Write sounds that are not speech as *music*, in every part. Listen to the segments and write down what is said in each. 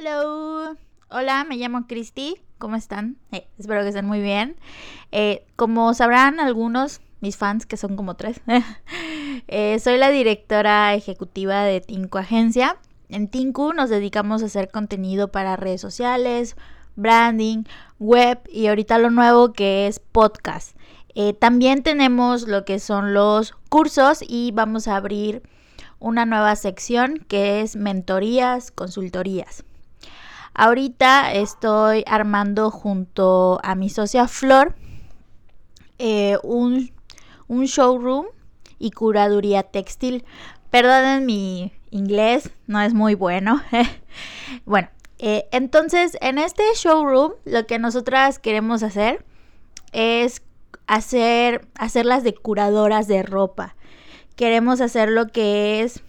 Hello. Hola, me llamo Cristi. ¿Cómo están? Eh, espero que estén muy bien. Eh, como sabrán algunos, mis fans, que son como tres, *laughs* eh, soy la directora ejecutiva de Tinku Agencia. En Tinku nos dedicamos a hacer contenido para redes sociales, branding, web y ahorita lo nuevo que es podcast. también tenemos lo que son los cursos y vamos a abrir una nueva sección que es mentorías, consultorías. Ahorita estoy armando junto a mi socia Flor eh, un, showroom y curaduría textil. Perdonen mi inglés, no es muy bueno. *laughs* bueno, eh, entonces en este showroom lo que nosotras queremos hacer es hacer hacerlas de curadoras de ropa. Queremos hacer lo que es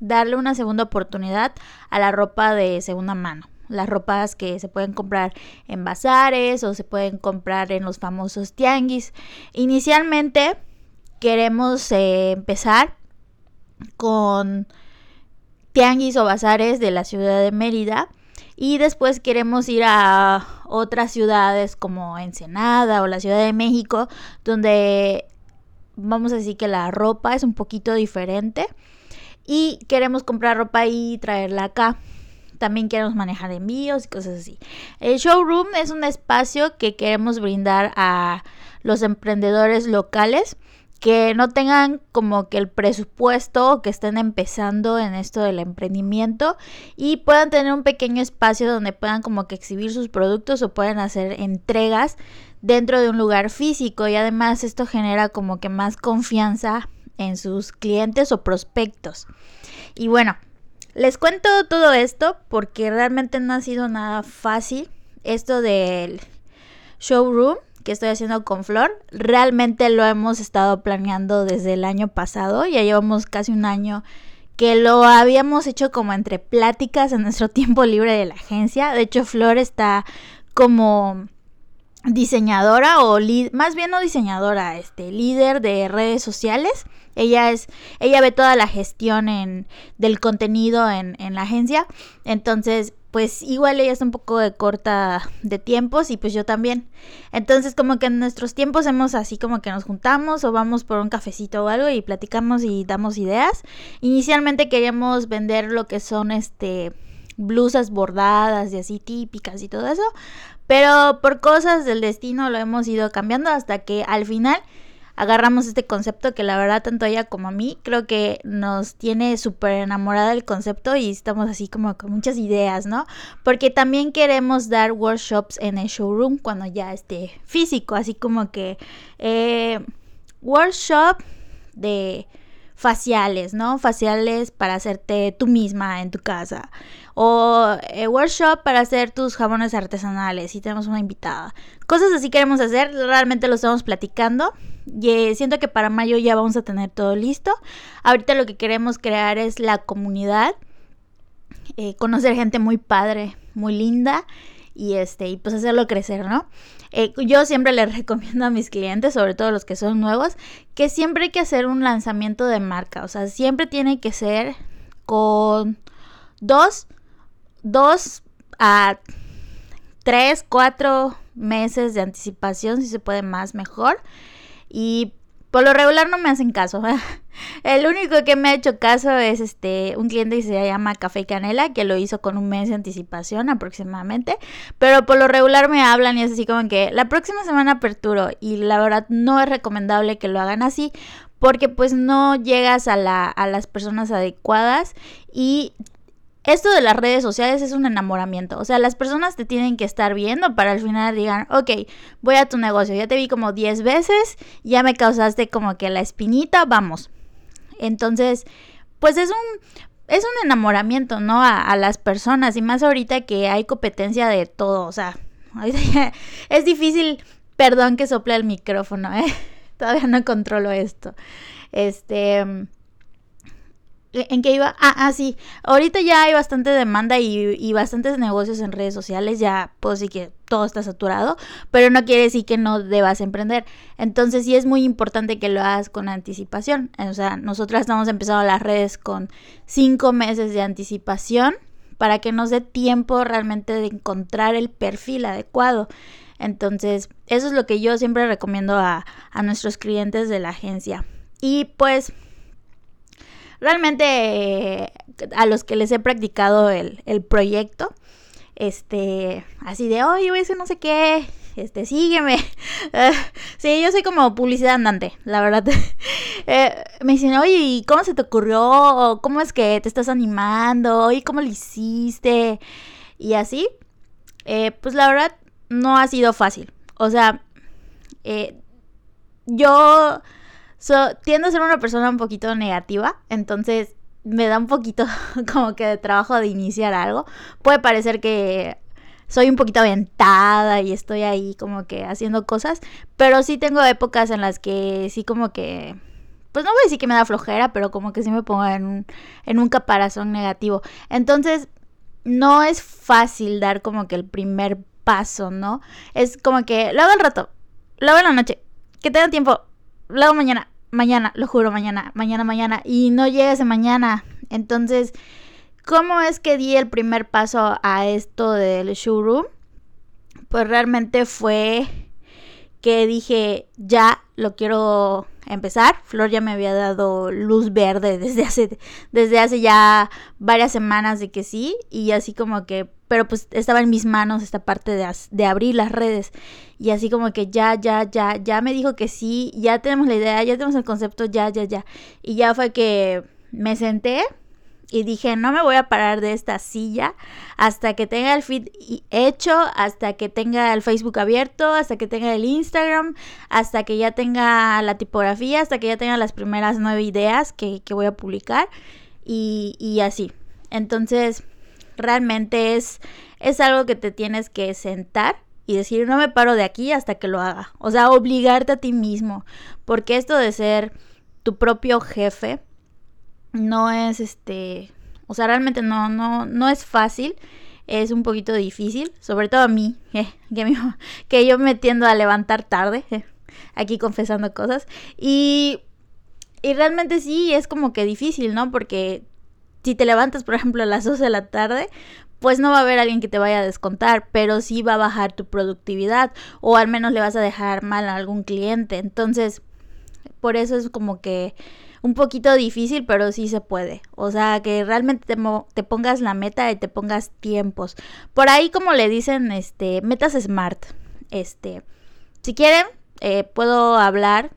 darle una segunda oportunidad a la ropa de segunda mano las ropas que se pueden comprar en bazares o se pueden comprar en los famosos tianguis. Inicialmente queremos eh, empezar con tianguis o bazares de la ciudad de Mérida y después queremos ir a otras ciudades como Ensenada o la Ciudad de México donde vamos a decir que la ropa es un poquito diferente y queremos comprar ropa y traerla acá también queremos manejar envíos y cosas así. El showroom es un espacio que queremos brindar a los emprendedores locales que no tengan como que el presupuesto que estén empezando en esto del emprendimiento y puedan tener un pequeño espacio donde puedan como que exhibir sus productos o puedan hacer entregas dentro de un lugar físico y además esto genera como que más confianza en sus clientes o prospectos. Y bueno, les cuento todo esto porque realmente no ha sido nada fácil esto del showroom que estoy haciendo con Flor. Realmente lo hemos estado planeando desde el año pasado. Ya llevamos casi un año que lo habíamos hecho como entre pláticas en nuestro *laughs* tiempo libre de la agencia. De hecho, Flor está como diseñadora o más bien no diseñadora, este líder de redes sociales ella es, ella ve toda la gestión en, del contenido en, en la agencia. Entonces, pues igual ella está un poco de corta de tiempos y pues yo también. Entonces como que en nuestros tiempos hemos así como que nos juntamos o vamos por un cafecito o algo y platicamos y damos ideas. Inicialmente queríamos vender lo que son este blusas bordadas y así típicas y todo eso, pero por cosas del destino lo hemos ido cambiando hasta que al final agarramos este concepto que la verdad tanto ella como a mí creo que nos tiene súper enamorada del concepto y estamos así como con muchas ideas, ¿no? Porque también queremos dar workshops en el showroom cuando ya esté físico, así como que eh, workshop de faciales, ¿no? Faciales para hacerte tú misma en tu casa. O eh, workshop para hacer tus jabones artesanales y tenemos una invitada. Cosas así queremos hacer, realmente lo estamos platicando. Y eh, siento que para mayo ya vamos a tener todo listo. Ahorita lo que queremos crear es la comunidad. Eh, conocer gente muy padre, muy linda y este y pues hacerlo crecer, ¿no? Eh, yo siempre les *laughs* recomiendo a mis clientes, sobre todo los que son nuevos, que siempre hay que hacer un lanzamiento de marca, o sea, siempre tiene que ser con dos, dos a tres, cuatro meses de anticipación, si se puede más, mejor. Y por lo regular no me hacen caso. *laughs* El único que me ha hecho caso es este un cliente que se llama Café Canela, que lo hizo con un mes de anticipación aproximadamente. Pero por lo regular me hablan y es así como que la próxima semana aperturo. Y la verdad no es recomendable que lo hagan así. Porque pues no llegas a, la, a las personas adecuadas y esto de las redes sociales es un enamoramiento. O sea, las personas te tienen que estar viendo para al final digan, ok, voy a tu negocio, ya te vi como 10 veces, ya me causaste como que la espinita, vamos. Entonces, pues es un, es un enamoramiento, ¿no? A, las personas y más ahorita que hay competencia de todo. O sea, *laughs* es difícil, perdón que sople el micrófono, ¿eh? *laughs* Todavía no controlo esto. Este... ¿En qué iba? Ah, ah, sí. Ahorita ya hay bastante demanda y, bastantes negocios en redes sociales. Ya puedo decir que todo está saturado, pero no quiere decir que no debas emprender. Entonces sí es muy importante que lo hagas con anticipación. O sea, nosotras estamos empezando las redes con cinco meses de anticipación para que nos dé tiempo realmente de encontrar el perfil adecuado. Entonces, eso es lo que yo siempre recomiendo a, a nuestros clientes de la agencia. Y pues, realmente a los que les he practicado el, el proyecto, este, así de, oye, voy a hacer no sé qué, este, sígueme. *laughs* sí, yo soy como publicidad andante, la verdad. *laughs* Eh, me dicen, oye, ¿y cómo se te ocurrió? ¿Cómo es que te estás animando? ¿Y cómo lo hiciste? Y así, eh, pues la verdad, no ha sido fácil. O sea, eh, yo tiendo a ser una persona un poquito negativa, entonces me da un poquito *laughs* como que de trabajo de iniciar algo. Puede parecer que soy un poquito aventada y estoy ahí como que haciendo cosas, pero sí tengo épocas en las que sí como que, pues no voy a decir que me da flojera, pero como que sí me pongo en un, en un caparazón negativo. Entonces, no es fácil dar como que el primer paso, ¿no? Es como que lo hago al rato, lo hago en la noche, que tenga tiempo, lo hago mañana, mañana, lo juro, mañana, mañana, mañana, y no llega ese mañana. Entonces, ¿Cómo es que di el primer paso a esto del showroom? Pues realmente fue que dije, ya lo quiero empezar. Flor ya me había dado luz verde *laughs* desde hace, desde hace ya varias semanas de que sí. Y así como que, pero pues estaba en mis manos esta parte de, de abrir las redes. Y así como que ya, ya, ya, ya me dijo que sí, ya tenemos la idea, ya tenemos el concepto, ya, ya, ya. Y ya fue que me senté y dije, no me voy a parar de esta silla hasta que tenga el feed hecho, hasta que tenga el Facebook abierto, hasta que tenga el Instagram, hasta que ya tenga la tipografía, hasta que ya tenga las primeras nueve ideas que, voy a publicar y, y, así. Entonces, realmente es, es algo que te tienes que sentar y decir, no me paro de aquí hasta que lo haga. O sea, obligarte a ti mismo, porque esto de ser tu propio jefe, no es este, o sea, realmente no, no, no es fácil, es un poquito difícil, sobre todo a mí, *laughs* que, que, yo me tiendo a levantar tarde, aquí confesando cosas, y, y realmente sí, es como que difícil, ¿no? Porque si te levantas, por ejemplo, a las 12 de la tarde, pues no va a haber alguien que te vaya a descontar, pero sí va a bajar tu productividad o al menos le vas a dejar mal a algún cliente. Entonces, por eso es como que un poquito difícil, pero sí se puede. O sea, que realmente te, te, pongas la meta y te pongas tiempos. Por ahí, como le dicen, este, metas smart. Este, si quieren, eh, puedo hablar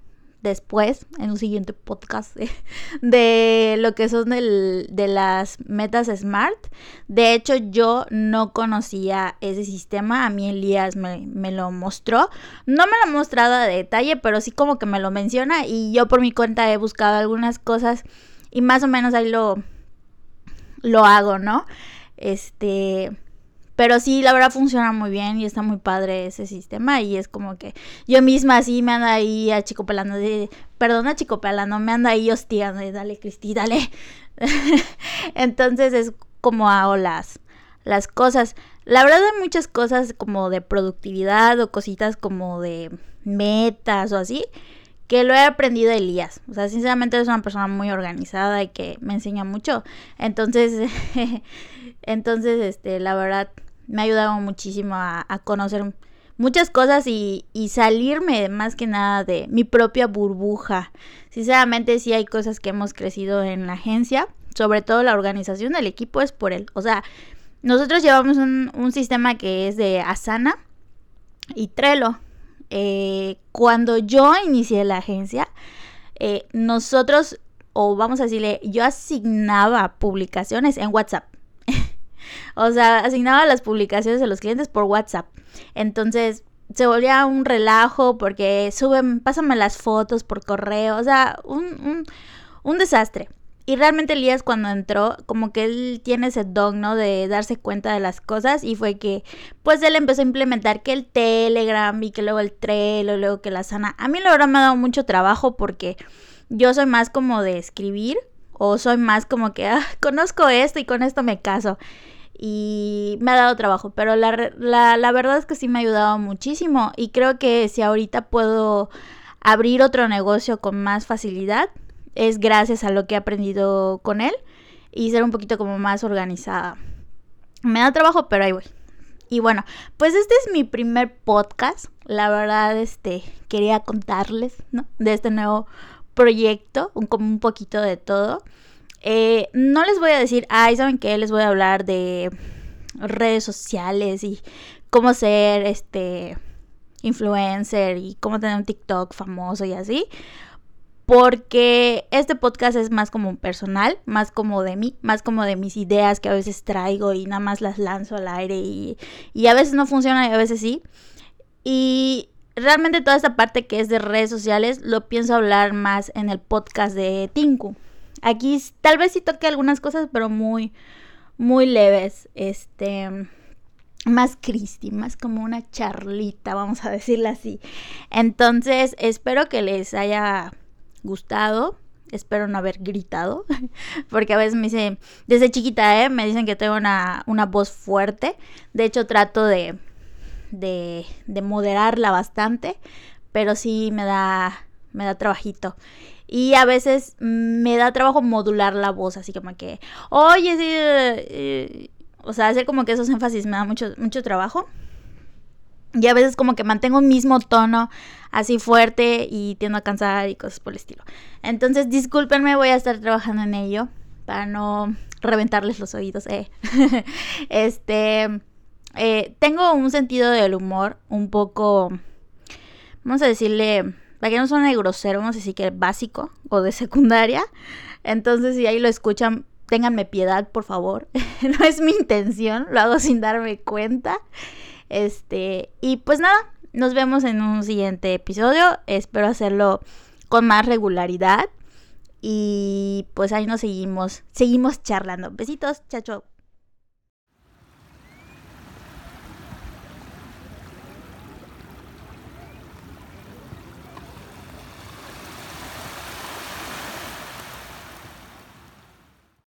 después, en un siguiente podcast, *laughs* de lo que son de las metas SMART. De hecho, yo no conocía ese sistema, a mí Elías me, me lo mostró. No me lo ha mostrado a detalle, pero sí como que me lo menciona y yo por mi cuenta he buscado algunas cosas y más o menos ahí lo, lo hago, ¿no? Este... Pero sí, la verdad funciona muy bien y está muy padre ese sistema. Y es como que yo misma así me ando ahí achicopelando. De, perdona, achicopelando, me anda ahí hostigando. Dale, Cristi, dale. *laughs* Entonces es como hago las, las cosas. La verdad hay muchas cosas como de productividad o cositas como de metas o así que lo he aprendido de Elías. O sea, sinceramente es una persona muy organizada y que me enseña mucho. Entonces, *laughs* entonces, este, la verdad, me ha ayudado muchísimo a, conocer muchas cosas y, salirme más que nada de mi propia burbuja. Sinceramente sí hay cosas que hemos crecido en la agencia, sobre todo la organización del equipo es por él. O sea, nosotros llevamos un, sistema que es de Asana y Trello. Eh, cuando yo inicié la agencia, eh, nosotros, o vamos a decirle, yo asignaba publicaciones en WhatsApp. O sea, asignaba las publicaciones de los clientes por WhatsApp. Entonces, se volvía un relajo porque suben, pásame las fotos por correo, o sea, un, un, un desastre. Y realmente Elías cuando entró, como que él tiene ese don, ¿no? De darse cuenta de las cosas y fue que, pues él empezó a implementar que el Telegram y que luego el Trello, luego que la Sana. A mí la verdad me ha dado mucho trabajo porque yo soy más como de escribir o soy más como que, ah, conozco esto y con esto me caso y me ha dado trabajo, pero la, la, verdad es que sí me ha ayudado muchísimo y creo que si ahorita puedo abrir otro negocio con más facilidad es gracias a lo que he aprendido con él y ser un poquito como más organizada. Me da trabajo, pero ahí voy. Y bueno, pues este es mi primer podcast. La verdad, este, quería contarles, ¿no? De este nuevo proyecto, un, como un poquito de todo. Eh, no les voy a decir, ay, ¿saben qué? Les voy a hablar de redes sociales y cómo ser, este, influencer y cómo tener un TikTok famoso y así porque este podcast es más como personal, más como de mí, más como de mis ideas que a veces traigo y nada más las lanzo al aire y, a veces no funciona y a veces sí. Y realmente toda esta parte que es de redes sociales lo pienso hablar más en el podcast de Tinku. Aquí tal vez sí toque algunas cosas, pero muy, muy leves. Este más Cristi, más como una charlita, vamos a *laughs* decirla así. Entonces, espero que les haya gustado. Espero no haber gritado, *laughs* porque a veces me dicen, desde chiquita, ¿eh? me dicen que tengo una, voz fuerte. De hecho, trato de, de, de moderarla bastante, pero sí me da, me da trabajito. Y a veces me da trabajo modular la voz, así como que, oye, sí, eh", o sea, hacer como que esos énfasis me da mucho, mucho trabajo. Y a veces como que mantengo un mismo tono así fuerte y tiendo a cansar y cosas por el estilo. Entonces, discúlpenme, voy a estar trabajando en ello para no reventarles los oídos. Eh. *laughs* este, eh, tengo un sentido del humor un poco, vamos a decirle, para que no suene grosero, vamos a decir que básico o de secundaria. Entonces, si ahí lo escuchan, ténganme piedad, por favor. *laughs* no es mi intención, lo hago sin darme cuenta. Este, y pues nada, nos vemos en un siguiente episodio. Espero hacerlo con más regularidad. Y pues ahí nos seguimos, seguimos charlando. Besitos, chacho.